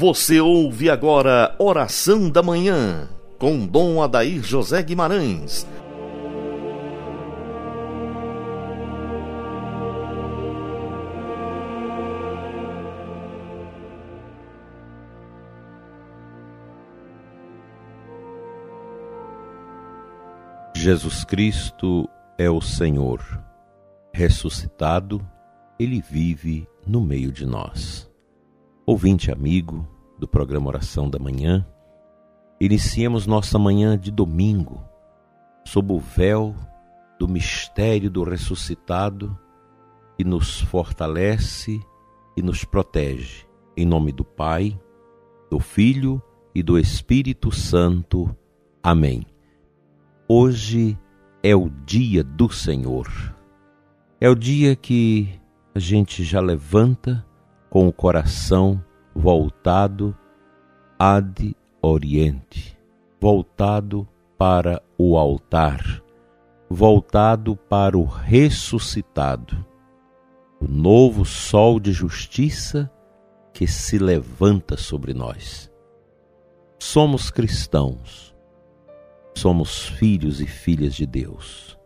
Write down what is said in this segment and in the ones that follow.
Você ouve agora Oração da Manhã, com Dom Adair José Guimarães. Jesus Cristo é o Senhor. Ressuscitado, ele vive no meio de nós. Ouvinte amigo do programa Oração da Manhã, iniciemos nossa manhã de domingo sob o véu do mistério do ressuscitado que nos fortalece e nos protege. Em nome do Pai, do Filho e do Espírito Santo. Amém. Hoje é o dia do Senhor. É o dia que a gente já levanta com o coração voltado ad oriente, voltado para o altar, voltado para o ressuscitado, o novo sol de justiça que se levanta sobre nós. Somos cristãos, somos filhos e filhas de Deus.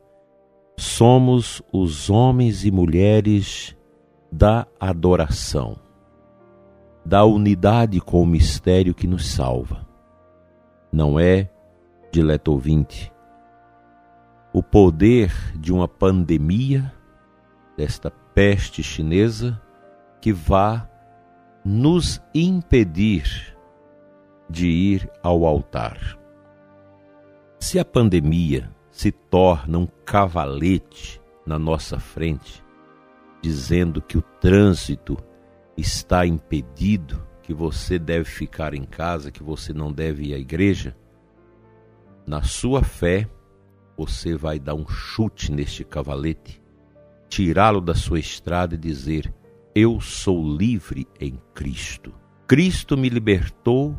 Somos os homens e mulheres da adoração, da unidade com o mistério que nos salva. Não é, dileto ouvinte, o poder de uma pandemia, desta peste chinesa, que vá nos impedir de ir ao altar. Se a pandemia se torna um cavalete na nossa frente, dizendo que o trânsito está impedido, que você deve ficar em casa, que você não deve ir à igreja, na sua fé, você vai dar um chute neste cavalete, tirá-lo da sua estrada e dizer: Eu sou livre em Cristo. Cristo me libertou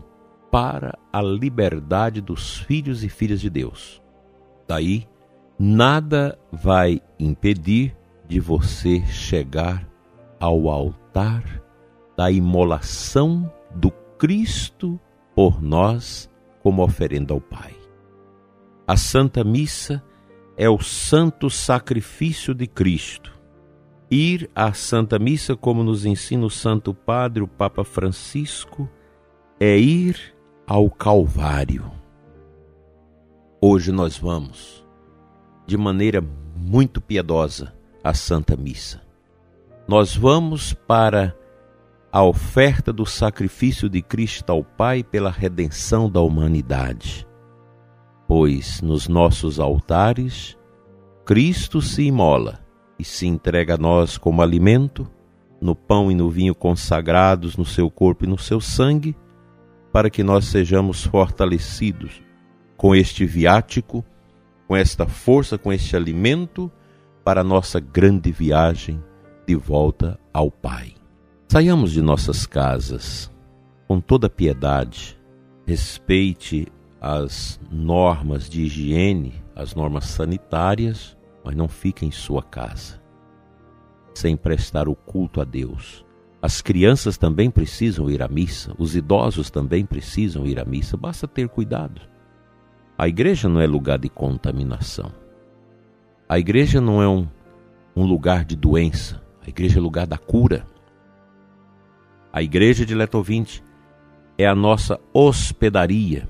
para a liberdade dos filhos e filhas de Deus. Daí, nada vai impedir de você chegar ao altar da imolação do Cristo por nós como oferenda ao Pai. A Santa Missa é o santo sacrifício de Cristo. Ir à Santa Missa, como nos ensina o Santo Padre, o Papa Francisco, é ir ao Calvário. Hoje nós vamos, de maneira muito piedosa, a Santa Missa. Nós vamos para a oferta do sacrifício de Cristo ao Pai pela redenção da humanidade. Pois nos nossos altares, Cristo se imola e se entrega a nós como alimento, no pão e no vinho consagrados no seu corpo e no seu sangue, para que nós sejamos fortalecidos com este viático, com esta força, com este alimento para a nossa grande viagem de volta ao Pai. Saiamos de nossas casas com toda piedade, respeite as normas de higiene, as normas sanitárias, mas não fique em sua casa sem prestar o culto a Deus. As crianças também precisam ir à missa, os idosos também precisam ir à missa, basta ter cuidado. A igreja não é lugar de contaminação. A igreja não é um, um lugar de doença, a igreja é lugar da cura. A igreja de Letovinte é a nossa hospedaria.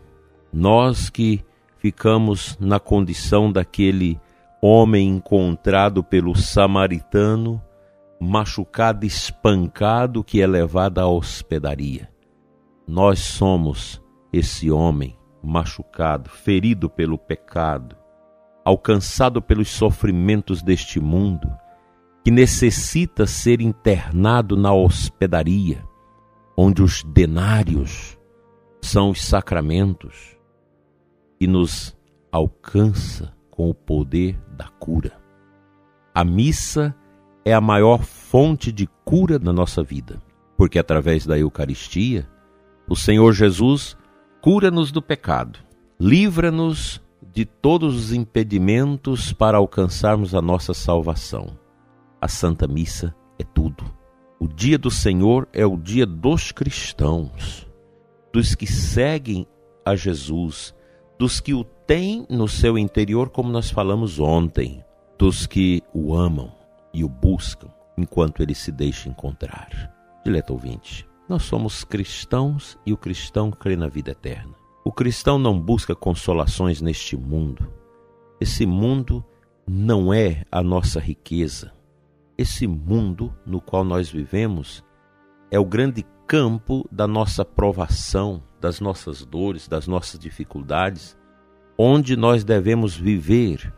Nós que ficamos na condição daquele homem encontrado pelo samaritano, machucado, espancado, que é levado à hospedaria. Nós somos esse homem machucado, ferido pelo pecado, alcançado pelos sofrimentos deste mundo, que necessita ser internado na hospedaria, onde os denários são os sacramentos, e nos alcança com o poder da cura. A missa é a maior fonte de cura na nossa vida, porque através da Eucaristia, o Senhor Jesus cura-nos do pecado, livra-nos de todos os impedimentos para alcançarmos a nossa salvação. A Santa Missa é tudo. O dia do Senhor é o dia dos cristãos. dos que seguem a Jesus, dos que o têm no seu interior, como nós falamos ontem, dos que o amam e o buscam enquanto ele se deixa encontrar. Dileto ouvinte, nós somos cristãos e o cristão crê na vida eterna. O cristão não busca consolações neste mundo. Esse mundo não é a nossa riqueza. Esse mundo no qual nós vivemos é o grande campo da nossa provação, das nossas dores, das nossas dificuldades, onde nós devemos viver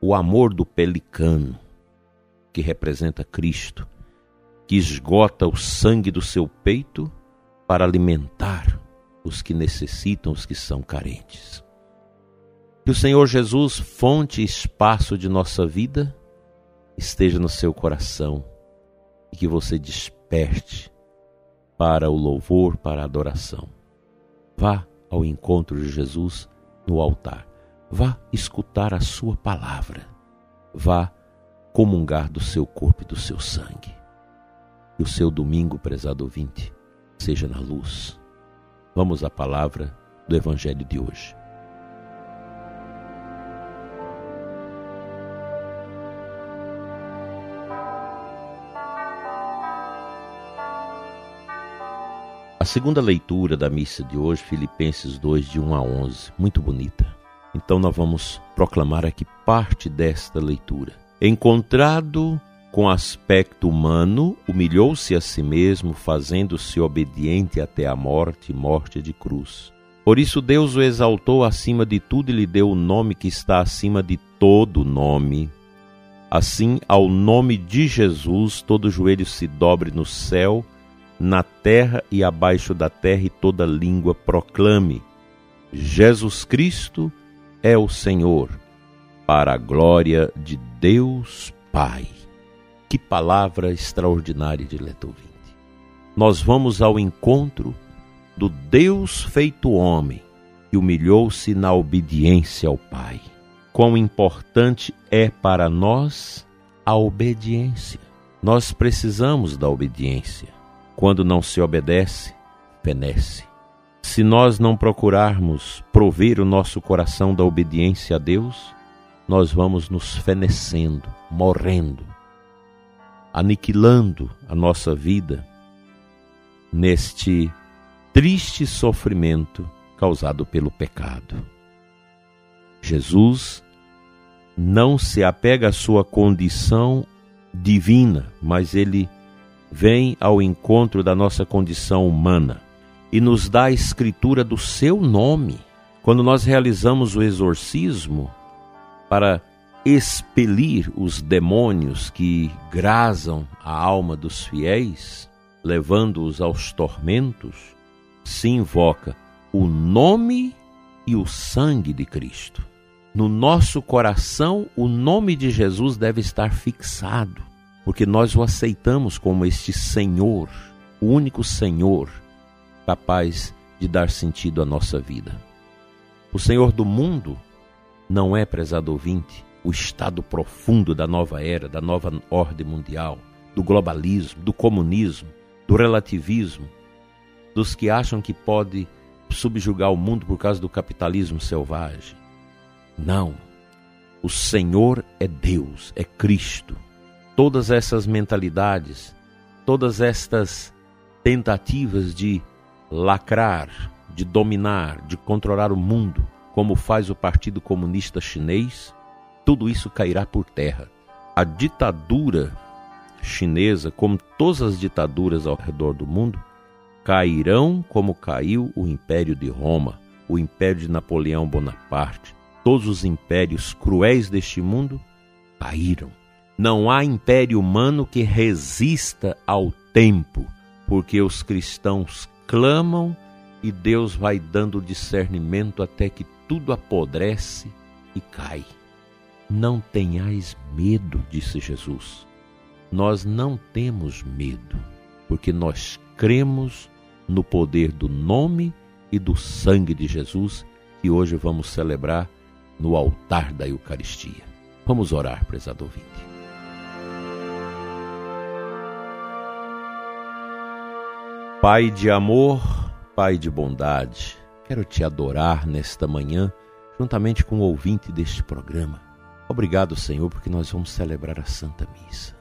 o amor do pelicano, que representa Cristo, que esgota o sangue do seu peito para alimentar os que necessitam, os que são carentes. Que o Senhor Jesus, fonte e espaço de nossa vida, esteja no seu coração e que você desperte para o louvor, para a adoração. Vá ao encontro de Jesus no altar. Vá escutar a sua palavra. Vá comungar do seu corpo e do seu sangue. E o seu domingo, prezado ouvinte, seja na luz. Vamos à palavra do Evangelho de hoje. A segunda leitura da missa de hoje, Filipenses 2, de 1 a 11, muito bonita. Então nós vamos proclamar aqui parte desta leitura. Encontrado com aspecto humano, humilhou-se a si mesmo, fazendo-se obediente até a morte morte de cruz. Por isso Deus o exaltou acima de tudo e lhe deu o nome que está acima de todo nome. Assim, ao nome de Jesus, todo joelho se dobre no céu, na terra e abaixo da terra, e toda língua proclame: Jesus Cristo é o Senhor, para a glória de Deus Pai. Que palavra extraordinária de Letovinte. Nós vamos ao encontro do Deus feito homem, que humilhou-se na obediência ao Pai. Quão importante é para nós a obediência. Nós precisamos da obediência. Quando não se obedece, fenece. Se nós não procurarmos prover o nosso coração da obediência a Deus, nós vamos nos fenecendo, morrendo, aniquilando a nossa vida neste triste sofrimento causado pelo pecado. Jesus não se apega à sua condição divina, mas ele vem ao encontro da nossa condição humana e nos dá a escritura do seu nome. Quando nós realizamos o exorcismo para expelir os demônios que grazam a alma dos fiéis, levando-os aos tormentos, se invoca o nome e o sangue de Cristo. No nosso coração, o nome de Jesus deve estar fixado porque nós o aceitamos como este Senhor, o único Senhor capaz de dar sentido à nossa vida. O Senhor do mundo não é, prezado ouvinte, o estado profundo da nova era, da nova ordem mundial, do globalismo, do comunismo, do relativismo, dos que acham que pode subjugar o mundo por causa do capitalismo selvagem. Não. O Senhor é Deus, é Cristo todas essas mentalidades, todas estas tentativas de lacrar, de dominar, de controlar o mundo, como faz o Partido Comunista Chinês, tudo isso cairá por terra. A ditadura chinesa, como todas as ditaduras ao redor do mundo, cairão como caiu o Império de Roma, o Império de Napoleão Bonaparte. Todos os impérios cruéis deste mundo caíram. Não há império humano que resista ao tempo, porque os cristãos clamam e Deus vai dando discernimento até que tudo apodrece e cai. Não tenhais medo, disse Jesus. Nós não temos medo, porque nós cremos no poder do nome e do sangue de Jesus que hoje vamos celebrar no altar da Eucaristia. Vamos orar, prezado ouvinte. Pai de amor, Pai de bondade, quero te adorar nesta manhã, juntamente com o ouvinte deste programa. Obrigado, Senhor, porque nós vamos celebrar a Santa Missa.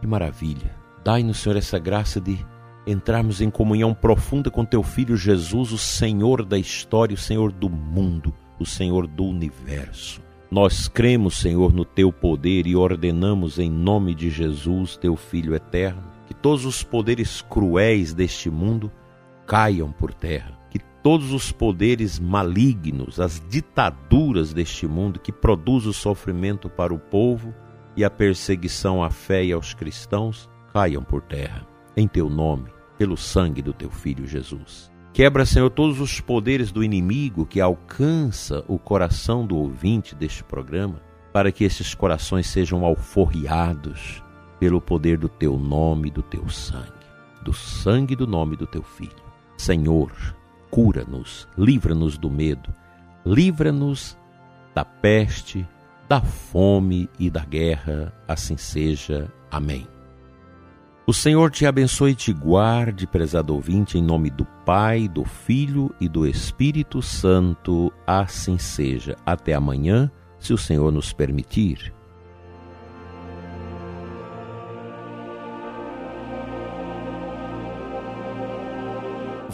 Que maravilha! Dai-nos, Senhor, essa graça de entrarmos em comunhão profunda com teu Filho Jesus, o Senhor da história, o Senhor do mundo, o Senhor do universo. Nós cremos, Senhor, no teu poder e ordenamos em nome de Jesus, teu Filho eterno, que todos os poderes cruéis deste mundo caiam por terra, todos os poderes malignos, as ditaduras deste mundo que produzem o sofrimento para o povo e a perseguição à fé e aos cristãos caiam por terra. Em teu nome, pelo sangue do teu filho Jesus. Quebra, Senhor, todos os poderes do inimigo que alcança o coração do ouvinte deste programa, para que esses corações sejam alforriados pelo poder do teu nome, do teu sangue, do sangue do nome do teu filho. Senhor, cura-nos, livra-nos do medo, livra-nos da peste, da fome e da guerra, assim seja. Amém. O Senhor te abençoe e te guarde, prezado ouvinte, em nome do Pai, do Filho e do Espírito Santo, assim seja. Até amanhã, se o Senhor nos permitir.